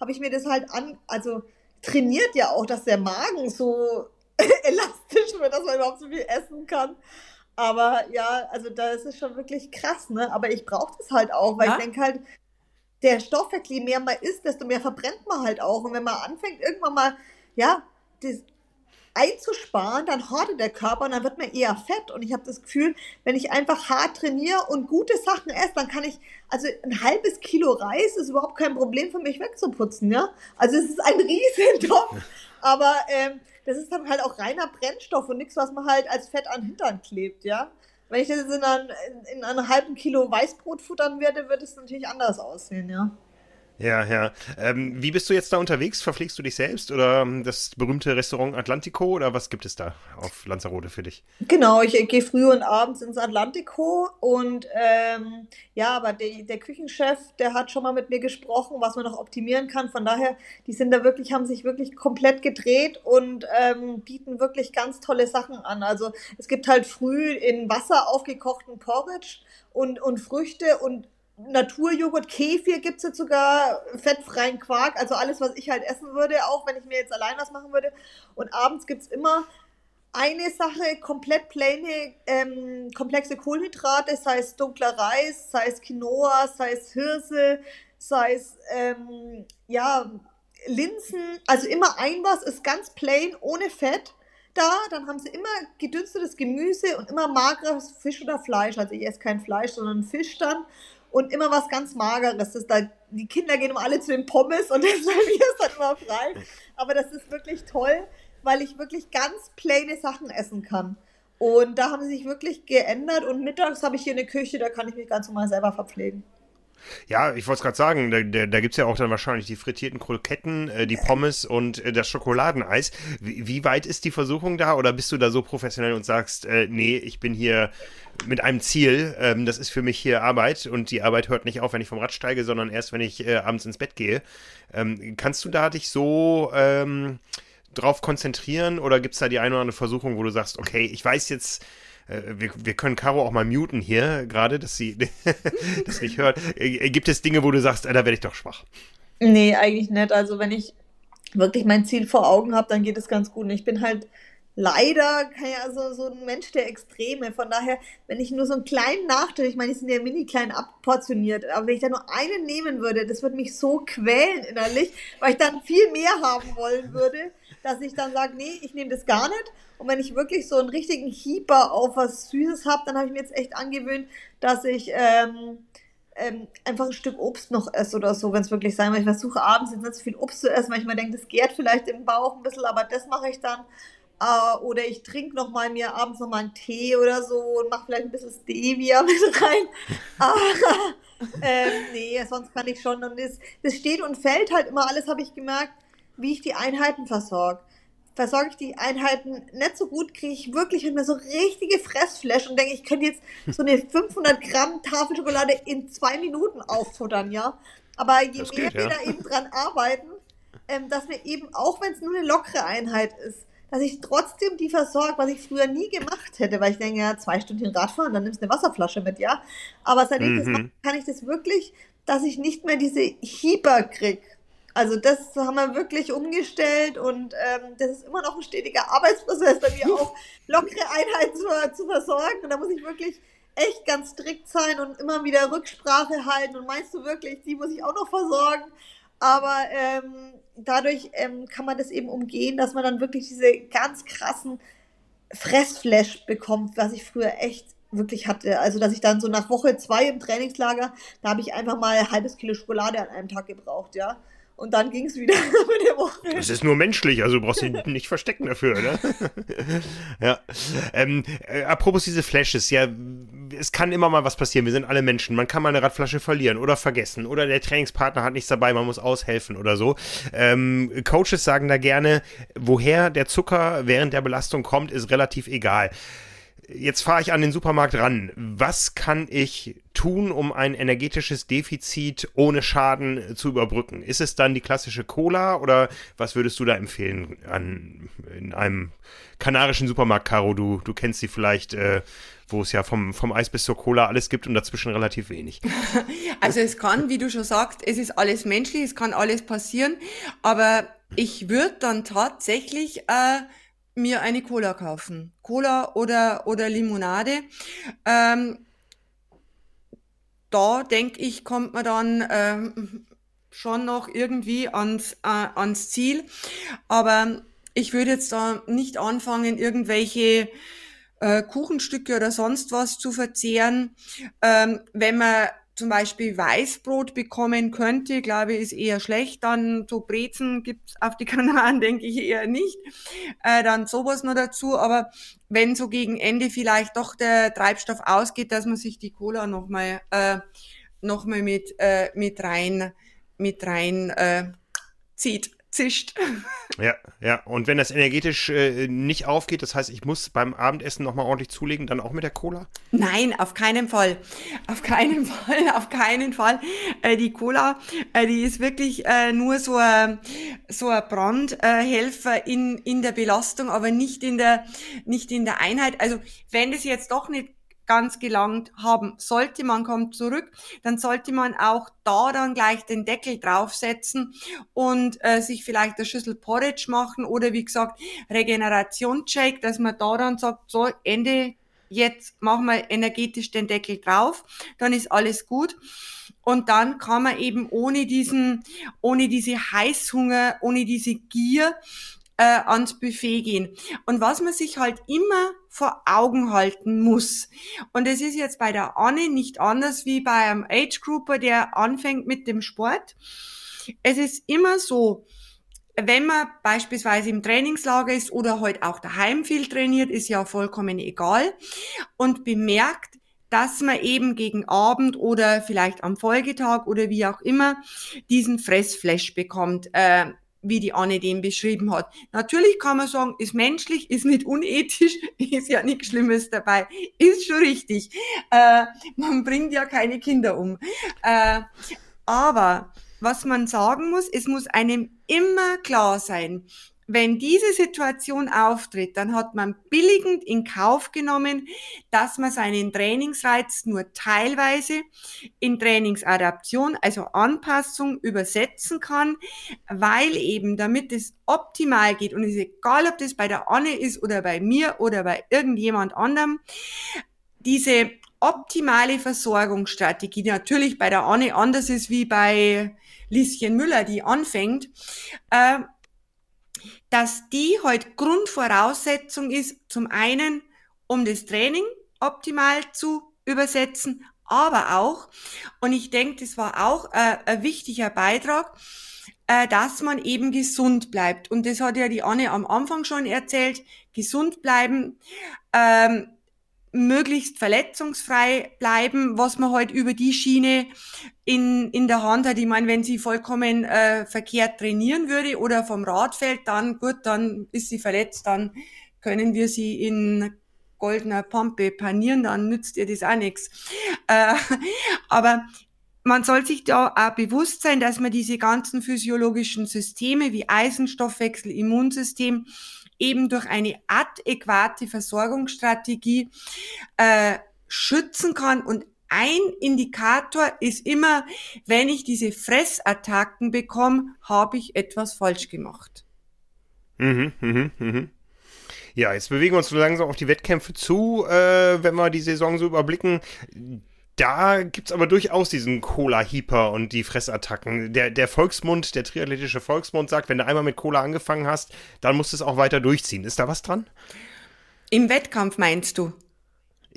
habe ich mir das halt an, also trainiert ja auch, dass der Magen so elastisch wird, dass man überhaupt so viel essen kann. Aber ja, also da ist es schon wirklich krass, ne? Aber ich brauche das halt auch, weil ja? ich denke halt, der Stoffwechsel, je mehr man isst, desto mehr verbrennt man halt auch. Und wenn man anfängt, irgendwann mal, ja, das einzusparen, dann hortet der Körper und dann wird man eher fett. Und ich habe das Gefühl, wenn ich einfach hart trainiere und gute Sachen esse, dann kann ich, also ein halbes Kilo Reis ist überhaupt kein Problem für mich wegzuputzen, ja. Also es ist ein Riesentopf, aber ähm, das ist dann halt auch reiner Brennstoff und nichts, was man halt als Fett an Hintern klebt, ja. Wenn ich das jetzt in, ein, in, in einem halben Kilo Weißbrot futtern werde, wird es natürlich anders aussehen, ja. Ja, ja. Ähm, wie bist du jetzt da unterwegs? Verpflegst du dich selbst oder ähm, das berühmte Restaurant Atlantico oder was gibt es da auf Lanzarote für dich? Genau, ich gehe früh und abends ins Atlantico und ähm, ja, aber der, der Küchenchef, der hat schon mal mit mir gesprochen, was man noch optimieren kann. Von daher, die sind da wirklich, haben sich wirklich komplett gedreht und ähm, bieten wirklich ganz tolle Sachen an. Also es gibt halt früh in Wasser aufgekochten Porridge und, und Früchte und Naturjoghurt, Kefir gibt es jetzt sogar, fettfreien Quark, also alles, was ich halt essen würde, auch wenn ich mir jetzt allein was machen würde. Und abends gibt es immer eine Sache komplett plane, ähm, komplexe Kohlenhydrate, sei es dunkler Reis, sei es Quinoa, sei es Hirse, sei es ähm, ja, Linsen, also immer ein was ist ganz plain, ohne Fett da, dann haben sie immer gedünstetes Gemüse und immer mageres Fisch oder Fleisch. Also ich esse kein Fleisch, sondern Fisch dann. Und immer was ganz Mageres. Das da, die Kinder gehen immer alle zu den Pommes und das mir ist dann immer frei. Aber das ist wirklich toll, weil ich wirklich ganz plaine Sachen essen kann. Und da haben sie sich wirklich geändert und mittags habe ich hier eine Küche, da kann ich mich ganz normal selber verpflegen. Ja, ich wollte es gerade sagen, da, da, da gibt es ja auch dann wahrscheinlich die frittierten Kroketten, äh, die Pommes und äh, das Schokoladeneis. Wie, wie, weit ist die Versuchung da oder bist du da so professionell und sagst, äh, nee, ich bin hier mit einem Ziel, ähm, das ist für mich hier Arbeit und die Arbeit hört nicht auf, wenn ich vom Rad steige, sondern erst, wenn ich äh, abends ins Bett gehe. Ähm, kannst du da dich so ähm, drauf konzentrieren oder gibt es da die eine oder andere Versuchung, wo du sagst, okay, ich weiß jetzt, wir, wir können Caro auch mal muten hier gerade, dass sie das nicht hört. Äh, gibt es Dinge, wo du sagst, äh, da werde ich doch schwach? Nee, eigentlich nicht. Also wenn ich wirklich mein Ziel vor Augen habe, dann geht es ganz gut. Und ich bin halt leider ja, so, so ein Mensch der Extreme. Von daher, wenn ich nur so einen kleinen Nachteil, ich meine, die sind ja mini klein abportioniert, aber wenn ich da nur einen nehmen würde, das würde mich so quälen innerlich, weil ich dann viel mehr haben wollen würde, dass ich dann sage, nee, ich nehme das gar nicht. Und wenn ich wirklich so einen richtigen Hieber auf was Süßes habe, dann habe ich mir jetzt echt angewöhnt, dass ich ähm, ähm, einfach ein Stück Obst noch esse oder so, wenn es wirklich sein will. Ich versuche abends jetzt nicht so viel Obst zu essen, weil ich mir denke, das gärt vielleicht im Bauch ein bisschen, aber das mache ich dann. Äh, oder ich trinke noch mal mir abends noch mal einen Tee oder so und mache vielleicht ein bisschen Stevia mit rein. aber ähm, nee, sonst kann ich schon. Und es, das steht und fällt halt immer alles, habe ich gemerkt, wie ich die Einheiten versorge versorge ich die Einheiten nicht so gut, kriege ich wirklich immer so richtige Fressflash und denke, ich könnte jetzt so eine 500 Gramm Tafel Schokolade in zwei Minuten auffuttern, ja. Aber je das mehr geht, wir ja. da eben dran arbeiten, ähm, dass wir eben, auch wenn es nur eine lockere Einheit ist, dass ich trotzdem die versorge, was ich früher nie gemacht hätte, weil ich denke, ja, zwei Stunden Radfahren, dann nimmst du eine Wasserflasche mit, ja. Aber seitdem mhm. das mache, kann ich das wirklich, dass ich nicht mehr diese Hieber kriege also das haben wir wirklich umgestellt und ähm, das ist immer noch ein stetiger Arbeitsprozess bei mir auch, lockere Einheiten zu, zu versorgen. Und da muss ich wirklich echt ganz strikt sein und immer wieder Rücksprache halten. Und meinst du wirklich, die muss ich auch noch versorgen? Aber ähm, dadurch ähm, kann man das eben umgehen, dass man dann wirklich diese ganz krassen Fressflash bekommt, was ich früher echt wirklich hatte. Also, dass ich dann so nach Woche zwei im Trainingslager, da habe ich einfach mal ein halbes Kilo Schokolade an einem Tag gebraucht, ja. Und dann ging es wieder mit der Woche. Das ist nur menschlich, also du brauchst dich nicht verstecken dafür, ne? ja. Ähm, äh, apropos diese Flashes, ja, es kann immer mal was passieren. Wir sind alle Menschen. Man kann mal eine Radflasche verlieren oder vergessen. Oder der Trainingspartner hat nichts dabei, man muss aushelfen oder so. Ähm, Coaches sagen da gerne, woher der Zucker während der Belastung kommt, ist relativ egal jetzt fahre ich an den Supermarkt ran. Was kann ich tun, um ein energetisches Defizit ohne Schaden zu überbrücken? Ist es dann die klassische Cola oder was würdest du da empfehlen an, in einem kanarischen Supermarkt, Caro? Du, du kennst sie vielleicht, äh, wo es ja vom, vom Eis bis zur Cola alles gibt und dazwischen relativ wenig. Also es kann, wie du schon sagst, es ist alles menschlich, es kann alles passieren, aber ich würde dann tatsächlich äh, mir eine Cola kaufen. Cola oder, oder Limonade. Ähm, da denke ich, kommt man dann ähm, schon noch irgendwie ans, äh, ans Ziel. Aber ich würde jetzt da nicht anfangen, irgendwelche äh, Kuchenstücke oder sonst was zu verzehren. Ähm, wenn man zum Beispiel Weißbrot bekommen könnte, glaube ich, ist eher schlecht. Dann so Brezen gibt's auf die Kanaren, denke ich, eher nicht. Äh, dann sowas noch dazu. Aber wenn so gegen Ende vielleicht doch der Treibstoff ausgeht, dass man sich die Cola nochmal äh, noch mit, äh, mit rein, mit rein äh, zieht zischt. Ja, ja. Und wenn das energetisch äh, nicht aufgeht, das heißt, ich muss beim Abendessen nochmal ordentlich zulegen, dann auch mit der Cola? Nein, auf keinen Fall. Auf keinen Fall, auf keinen Fall. Äh, die Cola, äh, die ist wirklich äh, nur so ein, so ein Brandhelfer in, in der Belastung, aber nicht in der, nicht in der Einheit. Also, wenn das jetzt doch nicht ganz gelangt haben sollte, man kommt zurück, dann sollte man auch da dann gleich den Deckel draufsetzen und äh, sich vielleicht eine Schüssel Porridge machen oder wie gesagt Regeneration-Shake, dass man da dann sagt, so Ende, jetzt machen wir energetisch den Deckel drauf, dann ist alles gut. Und dann kann man eben ohne diesen, ohne diese Heißhunger, ohne diese Gier äh, ans Buffet gehen. Und was man sich halt immer vor Augen halten muss. Und es ist jetzt bei der Anne nicht anders wie bei einem Age Grouper, der anfängt mit dem Sport. Es ist immer so, wenn man beispielsweise im Trainingslager ist oder heute halt auch daheim viel trainiert, ist ja vollkommen egal und bemerkt, dass man eben gegen Abend oder vielleicht am Folgetag oder wie auch immer diesen Fressflash bekommt. Äh, wie die Anne den beschrieben hat. Natürlich kann man sagen, ist menschlich, ist nicht unethisch, ist ja nichts Schlimmes dabei, ist schon richtig. Äh, man bringt ja keine Kinder um. Äh, aber was man sagen muss, es muss einem immer klar sein, wenn diese Situation auftritt, dann hat man billigend in Kauf genommen, dass man seinen Trainingsreiz nur teilweise in Trainingsadaption, also Anpassung übersetzen kann, weil eben damit es optimal geht. Und es ist egal, ob das bei der Anne ist oder bei mir oder bei irgendjemand anderem, diese optimale Versorgungsstrategie, die natürlich bei der Anne anders ist wie bei Lieschen Müller, die anfängt, äh, dass die halt Grundvoraussetzung ist, zum einen, um das Training optimal zu übersetzen, aber auch, und ich denke, das war auch äh, ein wichtiger Beitrag, äh, dass man eben gesund bleibt. Und das hat ja die Anne am Anfang schon erzählt, gesund bleiben, ähm, möglichst verletzungsfrei bleiben, was man halt über die Schiene in, in der Hand hat. Ich meine, wenn sie vollkommen äh, verkehrt trainieren würde oder vom Rad fällt, dann gut, dann ist sie verletzt, dann können wir sie in goldener Pampe panieren, dann nützt ihr das auch nichts. Äh, aber man soll sich da auch bewusst sein, dass man diese ganzen physiologischen Systeme wie Eisenstoffwechsel, Immunsystem eben durch eine adäquate Versorgungsstrategie äh, schützen kann. Und ein Indikator ist immer, wenn ich diese Fressattacken bekomme, habe ich etwas falsch gemacht. Mhm, mhm, mhm. Ja, jetzt bewegen wir uns so langsam auf die Wettkämpfe zu, äh, wenn wir die Saison so überblicken da gibt es aber durchaus diesen Cola-Heeper und die Fressattacken. Der, der Volksmund, der triathletische Volksmund sagt, wenn du einmal mit Cola angefangen hast, dann musst du es auch weiter durchziehen. Ist da was dran? Im Wettkampf meinst du?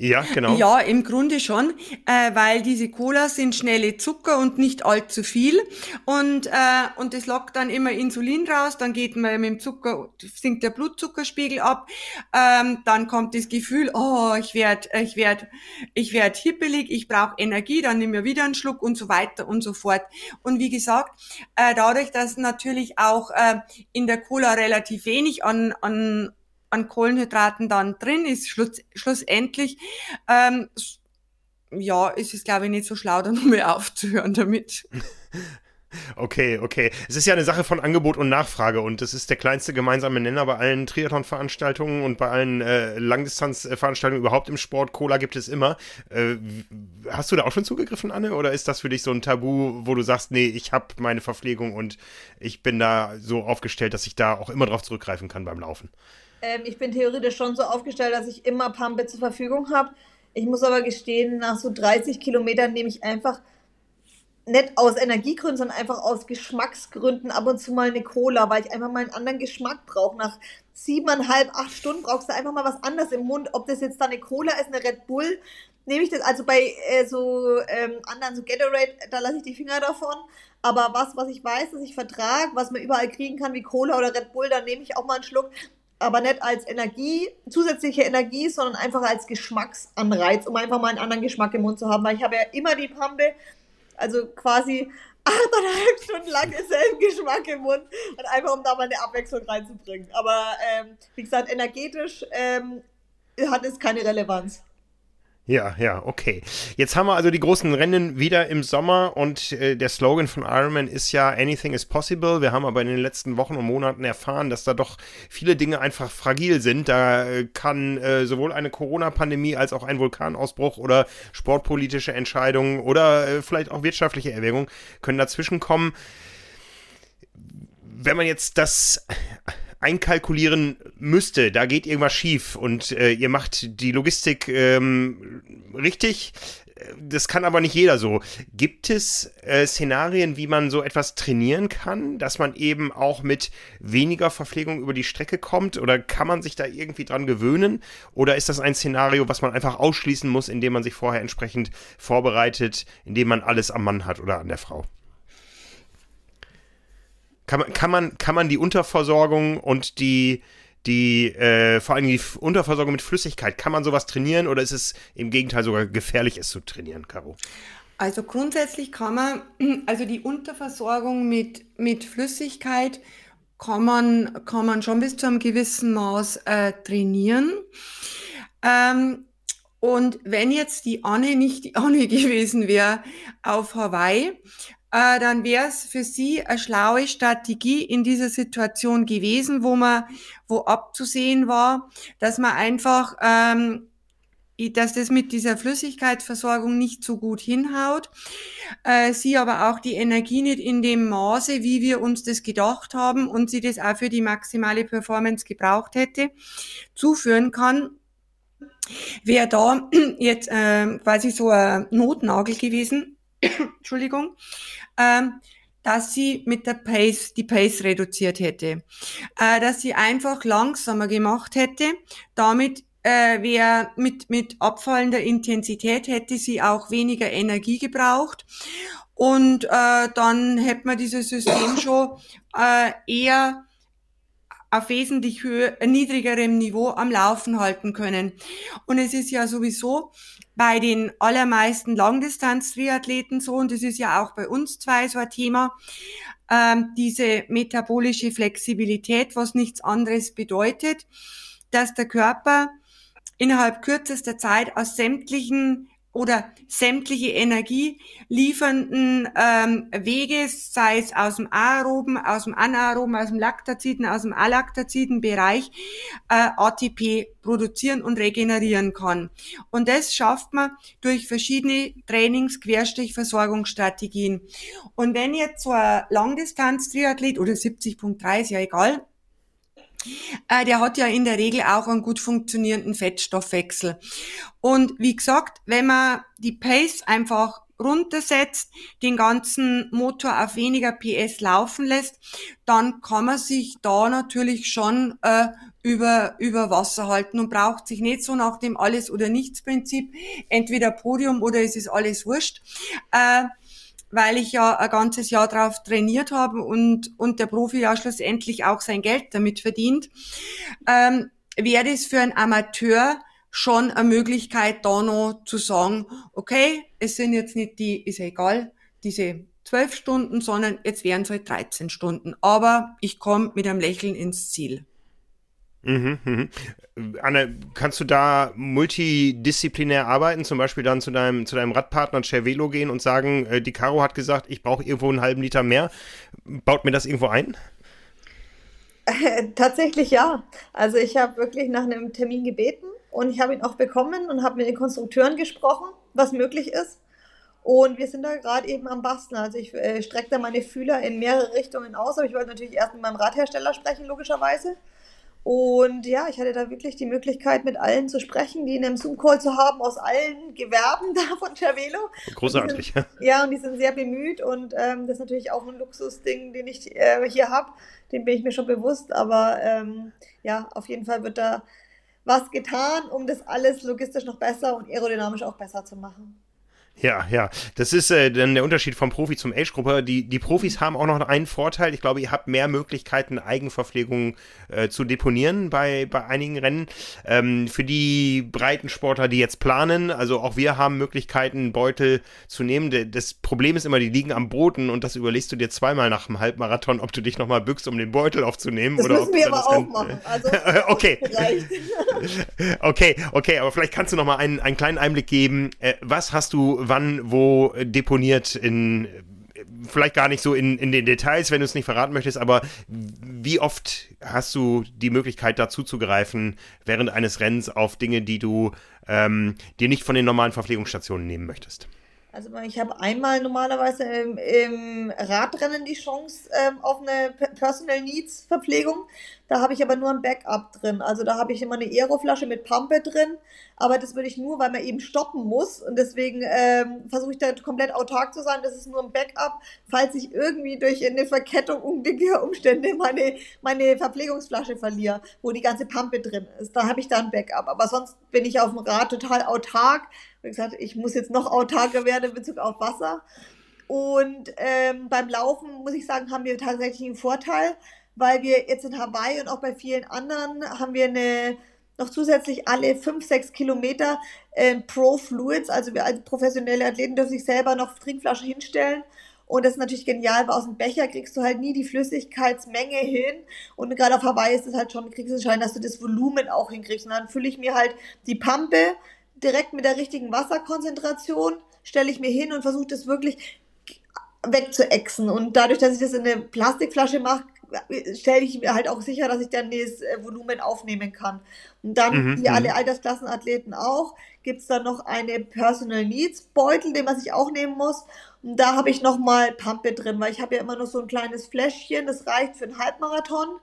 Ja, genau. Ja, im Grunde schon, äh, weil diese Cola sind schnelle Zucker und nicht allzu viel. Und, äh, und das lockt dann immer Insulin raus, dann geht man mit dem Zucker, sinkt der Blutzuckerspiegel ab, ähm, dann kommt das Gefühl, oh, ich werd, ich werd, ich werd hippelig, ich brauche Energie, dann nehme ich wieder einen Schluck und so weiter und so fort. Und wie gesagt, äh, dadurch, dass natürlich auch äh, in der Cola relativ wenig an, an an Kohlenhydraten dann drin ist, schluss, schlussendlich, ähm, ja, ist es, glaube ich, nicht so schlau, da nur mehr aufzuhören damit. Okay, okay. Es ist ja eine Sache von Angebot und Nachfrage und das ist der kleinste gemeinsame Nenner bei allen Triathlon-Veranstaltungen und bei allen äh, Langdistanz-Veranstaltungen überhaupt im Sport. Cola gibt es immer. Äh, hast du da auch schon zugegriffen, Anne? Oder ist das für dich so ein Tabu, wo du sagst, nee, ich habe meine Verpflegung und ich bin da so aufgestellt, dass ich da auch immer drauf zurückgreifen kann beim Laufen? Ähm, ich bin theoretisch schon so aufgestellt, dass ich immer Pampe zur Verfügung habe. Ich muss aber gestehen, nach so 30 Kilometern nehme ich einfach nicht aus Energiegründen, sondern einfach aus Geschmacksgründen ab und zu mal eine Cola, weil ich einfach mal einen anderen Geschmack brauche. Nach siebeneinhalb, acht Stunden brauchst du einfach mal was anderes im Mund. Ob das jetzt dann eine Cola ist, eine Red Bull, nehme ich das. Also bei äh, so ähm, anderen, so Gatorade, da lasse ich die Finger davon. Aber was, was ich weiß, dass ich vertrage, was man überall kriegen kann, wie Cola oder Red Bull, da nehme ich auch mal einen Schluck aber nicht als Energie, zusätzliche Energie, sondern einfach als Geschmacksanreiz, um einfach mal einen anderen Geschmack im Mund zu haben. Weil ich habe ja immer die Pampe, also quasi achteinhalb Stunden lang denselben Geschmack im Mund und einfach um da mal eine Abwechslung reinzubringen. Aber ähm, wie gesagt, energetisch ähm, hat es keine Relevanz. Ja, ja, okay. Jetzt haben wir also die großen Rennen wieder im Sommer und äh, der Slogan von Ironman ist ja Anything is possible. Wir haben aber in den letzten Wochen und Monaten erfahren, dass da doch viele Dinge einfach fragil sind. Da äh, kann äh, sowohl eine Corona-Pandemie als auch ein Vulkanausbruch oder sportpolitische Entscheidungen oder äh, vielleicht auch wirtschaftliche Erwägungen können dazwischen kommen. Wenn man jetzt das einkalkulieren müsste, da geht irgendwas schief und äh, ihr macht die Logistik ähm, richtig. Das kann aber nicht jeder so. Gibt es äh, Szenarien, wie man so etwas trainieren kann, dass man eben auch mit weniger Verpflegung über die Strecke kommt? Oder kann man sich da irgendwie dran gewöhnen? Oder ist das ein Szenario, was man einfach ausschließen muss, indem man sich vorher entsprechend vorbereitet, indem man alles am Mann hat oder an der Frau? Kann man, kann man, kann man die Unterversorgung und die, die, äh, vor allem die Unterversorgung mit Flüssigkeit, kann man sowas trainieren oder ist es im Gegenteil sogar gefährlich, es zu trainieren, Caro? Also grundsätzlich kann man, also die Unterversorgung mit, mit Flüssigkeit kann man, kann man schon bis zu einem gewissen Maß äh, trainieren. Ähm, und wenn jetzt die Anne nicht die Anne gewesen wäre auf Hawaii, äh, dann wäre es für Sie eine schlaue Strategie in dieser Situation gewesen, wo man, wo abzusehen war, dass man einfach, ähm, dass das mit dieser Flüssigkeitsversorgung nicht so gut hinhaut. Äh, sie aber auch die Energie nicht in dem Maße, wie wir uns das gedacht haben und sie das auch für die maximale Performance gebraucht hätte, zuführen kann. Wäre da jetzt äh, quasi so ein Notnagel gewesen, Entschuldigung, ähm, dass sie mit der Pace, die Pace reduziert hätte, äh, dass sie einfach langsamer gemacht hätte, damit äh, wäre mit, mit abfallender Intensität hätte sie auch weniger Energie gebraucht. Und äh, dann hätte man dieses System schon äh, eher auf wesentlich höher, niedrigerem Niveau am Laufen halten können. Und es ist ja sowieso bei den allermeisten Langdistanz-Triathleten so, und das ist ja auch bei uns zwei so ein Thema, ähm, diese metabolische Flexibilität, was nichts anderes bedeutet, dass der Körper innerhalb kürzester Zeit aus sämtlichen oder sämtliche Energie liefernden ähm, Wege, sei es aus dem aeroben, aus dem anaeroben, aus dem Laktaziden, aus dem alaktaziden Bereich, äh, ATP produzieren und regenerieren kann. Und das schafft man durch verschiedene Trainings-, Querstrich-Versorgungsstrategien. Und wenn jetzt so ein Langdistanz-Triathlet oder 70.3 ist ja egal, der hat ja in der Regel auch einen gut funktionierenden Fettstoffwechsel. Und wie gesagt, wenn man die Pace einfach runtersetzt, den ganzen Motor auf weniger PS laufen lässt, dann kann man sich da natürlich schon äh, über, über Wasser halten und braucht sich nicht so nach dem Alles- oder Nichts-Prinzip, entweder Podium oder es ist alles wurscht. Äh, weil ich ja ein ganzes Jahr drauf trainiert habe und, und der Profi ja schlussendlich auch sein Geld damit verdient, ähm, wäre das für einen Amateur schon eine Möglichkeit, da noch zu sagen, okay, es sind jetzt nicht die, ist ja egal, diese zwölf Stunden, sondern jetzt wären es halt 13 Stunden. Aber ich komme mit einem Lächeln ins Ziel. Mhm, mhm. Anne, kannst du da multidisziplinär arbeiten, zum Beispiel dann zu deinem, zu deinem Radpartner Cervelo gehen und sagen, äh, die Caro hat gesagt, ich brauche irgendwo einen halben Liter mehr. Baut mir das irgendwo ein? Tatsächlich ja. Also ich habe wirklich nach einem Termin gebeten und ich habe ihn auch bekommen und habe mit den Konstrukteuren gesprochen, was möglich ist. Und wir sind da gerade eben am Basteln. Also ich äh, strecke da meine Fühler in mehrere Richtungen aus, aber ich wollte natürlich erst mit meinem Radhersteller sprechen, logischerweise. Und ja, ich hatte da wirklich die Möglichkeit, mit allen zu sprechen, die in einem Zoom-Call zu haben, aus allen Gewerben da von Cervelo. Großartig. Sind, ja, und die sind sehr bemüht und ähm, das ist natürlich auch ein Luxusding, den ich äh, hier habe. Den bin ich mir schon bewusst, aber ähm, ja, auf jeden Fall wird da was getan, um das alles logistisch noch besser und aerodynamisch auch besser zu machen. Ja, ja. Das ist äh, dann der Unterschied vom Profi zum Age-Gruppe. Die, die Profis haben auch noch einen Vorteil. Ich glaube, ihr habt mehr Möglichkeiten, Eigenverpflegung äh, zu deponieren bei, bei einigen Rennen. Ähm, für die breiten Sportler, die jetzt planen, also auch wir haben Möglichkeiten, Beutel zu nehmen. Das Problem ist immer, die liegen am Boden und das überlegst du dir zweimal nach einem Halbmarathon, ob du dich nochmal bückst, um den Beutel aufzunehmen. Das oder müssen wir aber auch machen. Also, okay. okay, okay, aber vielleicht kannst du nochmal einen, einen kleinen Einblick geben. Äh, was hast du wann, wo deponiert in vielleicht gar nicht so in, in den Details, wenn du es nicht verraten möchtest, aber wie oft hast du die Möglichkeit dazu zu greifen während eines Rennens auf Dinge, die du ähm, dir nicht von den normalen Verpflegungsstationen nehmen möchtest? Also ich habe einmal normalerweise im, im, Radrennen die Chance ähm, auf eine Personal Needs Verpflegung. Da habe ich aber nur ein Backup drin. Also da habe ich immer eine Aeroflasche mit Pampe drin. Aber das würde ich nur, weil man eben stoppen muss. Und deswegen ähm, versuche ich da komplett autark zu sein. Das ist nur ein Backup, falls ich irgendwie durch eine Verkettung unglücklicher Umstände meine, meine Verpflegungsflasche verliere, wo die ganze Pampe drin ist. Da habe ich da ein Backup. Aber sonst bin ich auf dem Rad total autark. Wie gesagt, ich muss jetzt noch autarker werden in Bezug auf Wasser. Und ähm, beim Laufen, muss ich sagen, haben wir tatsächlich einen Vorteil weil wir jetzt in Hawaii und auch bei vielen anderen haben wir eine noch zusätzlich alle fünf, sechs Kilometer äh, Pro Fluids, also wir als professionelle Athleten dürfen sich selber noch Trinkflaschen hinstellen. Und das ist natürlich genial, weil aus dem Becher kriegst du halt nie die Flüssigkeitsmenge hin. Und gerade auf Hawaii ist es halt schon kriegsentscheidend, dass du das Volumen auch hinkriegst. Und dann fülle ich mir halt die Pampe direkt mit der richtigen Wasserkonzentration, stelle ich mir hin und versuche das wirklich wegzuexen. Und dadurch, dass ich das in eine Plastikflasche mache, stelle ich mir halt auch sicher, dass ich dann das äh, Volumen aufnehmen kann. Und dann, mhm, wie alle mhm. Altersklassenathleten auch, gibt es dann noch eine Personal Needs Beutel, den man sich auch nehmen muss. Und da habe ich nochmal Pampe drin, weil ich habe ja immer noch so ein kleines Fläschchen, das reicht für einen Halbmarathon.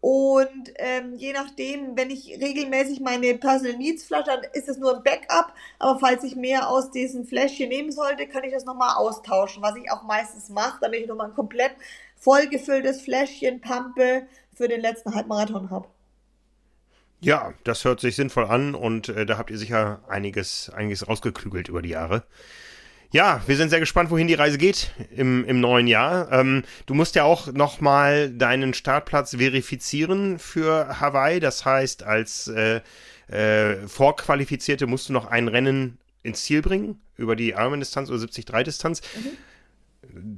Und ähm, je nachdem, wenn ich regelmäßig meine Personal Needs Flasche, dann ist es nur ein Backup. Aber falls ich mehr aus diesem Fläschchen nehmen sollte, kann ich das nochmal austauschen, was ich auch meistens mache, damit ich nochmal komplett vollgefülltes Fläschchen Pampe für den letzten Halbmarathon habe. Ja, das hört sich sinnvoll an und äh, da habt ihr sicher einiges, einiges rausgeklügelt über die Jahre. Ja, wir sind sehr gespannt, wohin die Reise geht im, im neuen Jahr. Ähm, du musst ja auch nochmal deinen Startplatz verifizieren für Hawaii. Das heißt, als äh, äh, Vorqualifizierte musst du noch ein Rennen ins Ziel bringen über die Ironman-Distanz oder 73-Distanz. Mhm.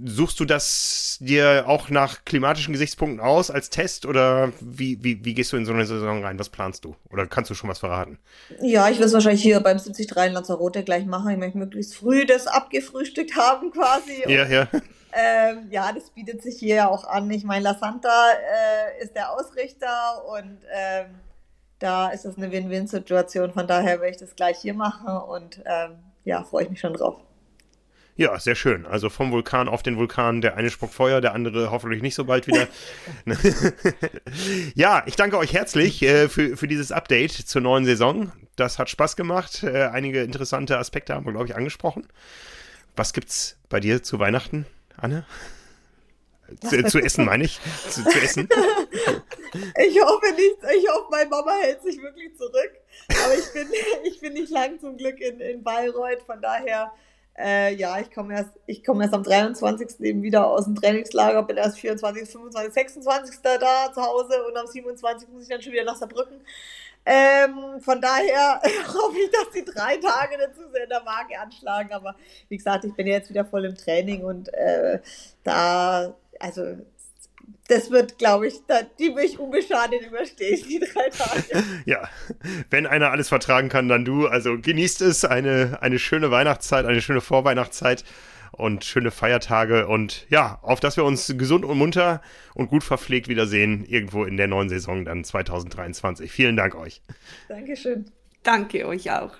Suchst du das dir auch nach klimatischen Gesichtspunkten aus als Test oder wie, wie, wie gehst du in so eine Saison rein? Was planst du? Oder kannst du schon was verraten? Ja, ich will es wahrscheinlich hier beim 73 in Lanzarote gleich machen. Ich möchte möglichst früh das abgefrühstückt haben quasi. Ja, und, ja. Ähm, ja, das bietet sich hier ja auch an. Ich meine, La Santa äh, ist der Ausrichter und ähm, da ist es eine Win-Win-Situation. Von daher werde ich das gleich hier machen und ähm, ja, freue ich mich schon drauf. Ja, sehr schön. Also vom Vulkan auf den Vulkan. Der eine spuckt Feuer, der andere hoffentlich nicht so bald wieder. ja, ich danke euch herzlich äh, für, für dieses Update zur neuen Saison. Das hat Spaß gemacht. Äh, einige interessante Aspekte haben wir, glaube ich, angesprochen. Was gibt's bei dir zu Weihnachten, Anne? Zu, zu, essen, meine ich. Zu, zu, essen. Ich hoffe nicht, ich hoffe, meine Mama hält sich wirklich zurück. Aber ich bin, ich bin nicht lang zum Glück in, in Bayreuth, von daher äh, ja, ich komme erst, ich erst am 23. eben wieder aus dem Trainingslager, bin erst 24, 25, 26. da zu Hause und am 27. muss ich dann schon wieder nach Saarbrücken. Ähm, von daher hoffe ich, dass die drei Tage dazu sehr in der Waage anschlagen. Aber wie gesagt, ich bin jetzt wieder voll im Training und äh, da, also das wird, glaube ich, da, die will ich unbeschadet überstehen, die drei Tage. Ja, wenn einer alles vertragen kann, dann du. Also genießt es, eine, eine schöne Weihnachtszeit, eine schöne Vorweihnachtszeit und schöne Feiertage und ja, auf dass wir uns gesund und munter und gut verpflegt wiedersehen, irgendwo in der neuen Saison dann 2023. Vielen Dank euch. Dankeschön. Danke euch auch.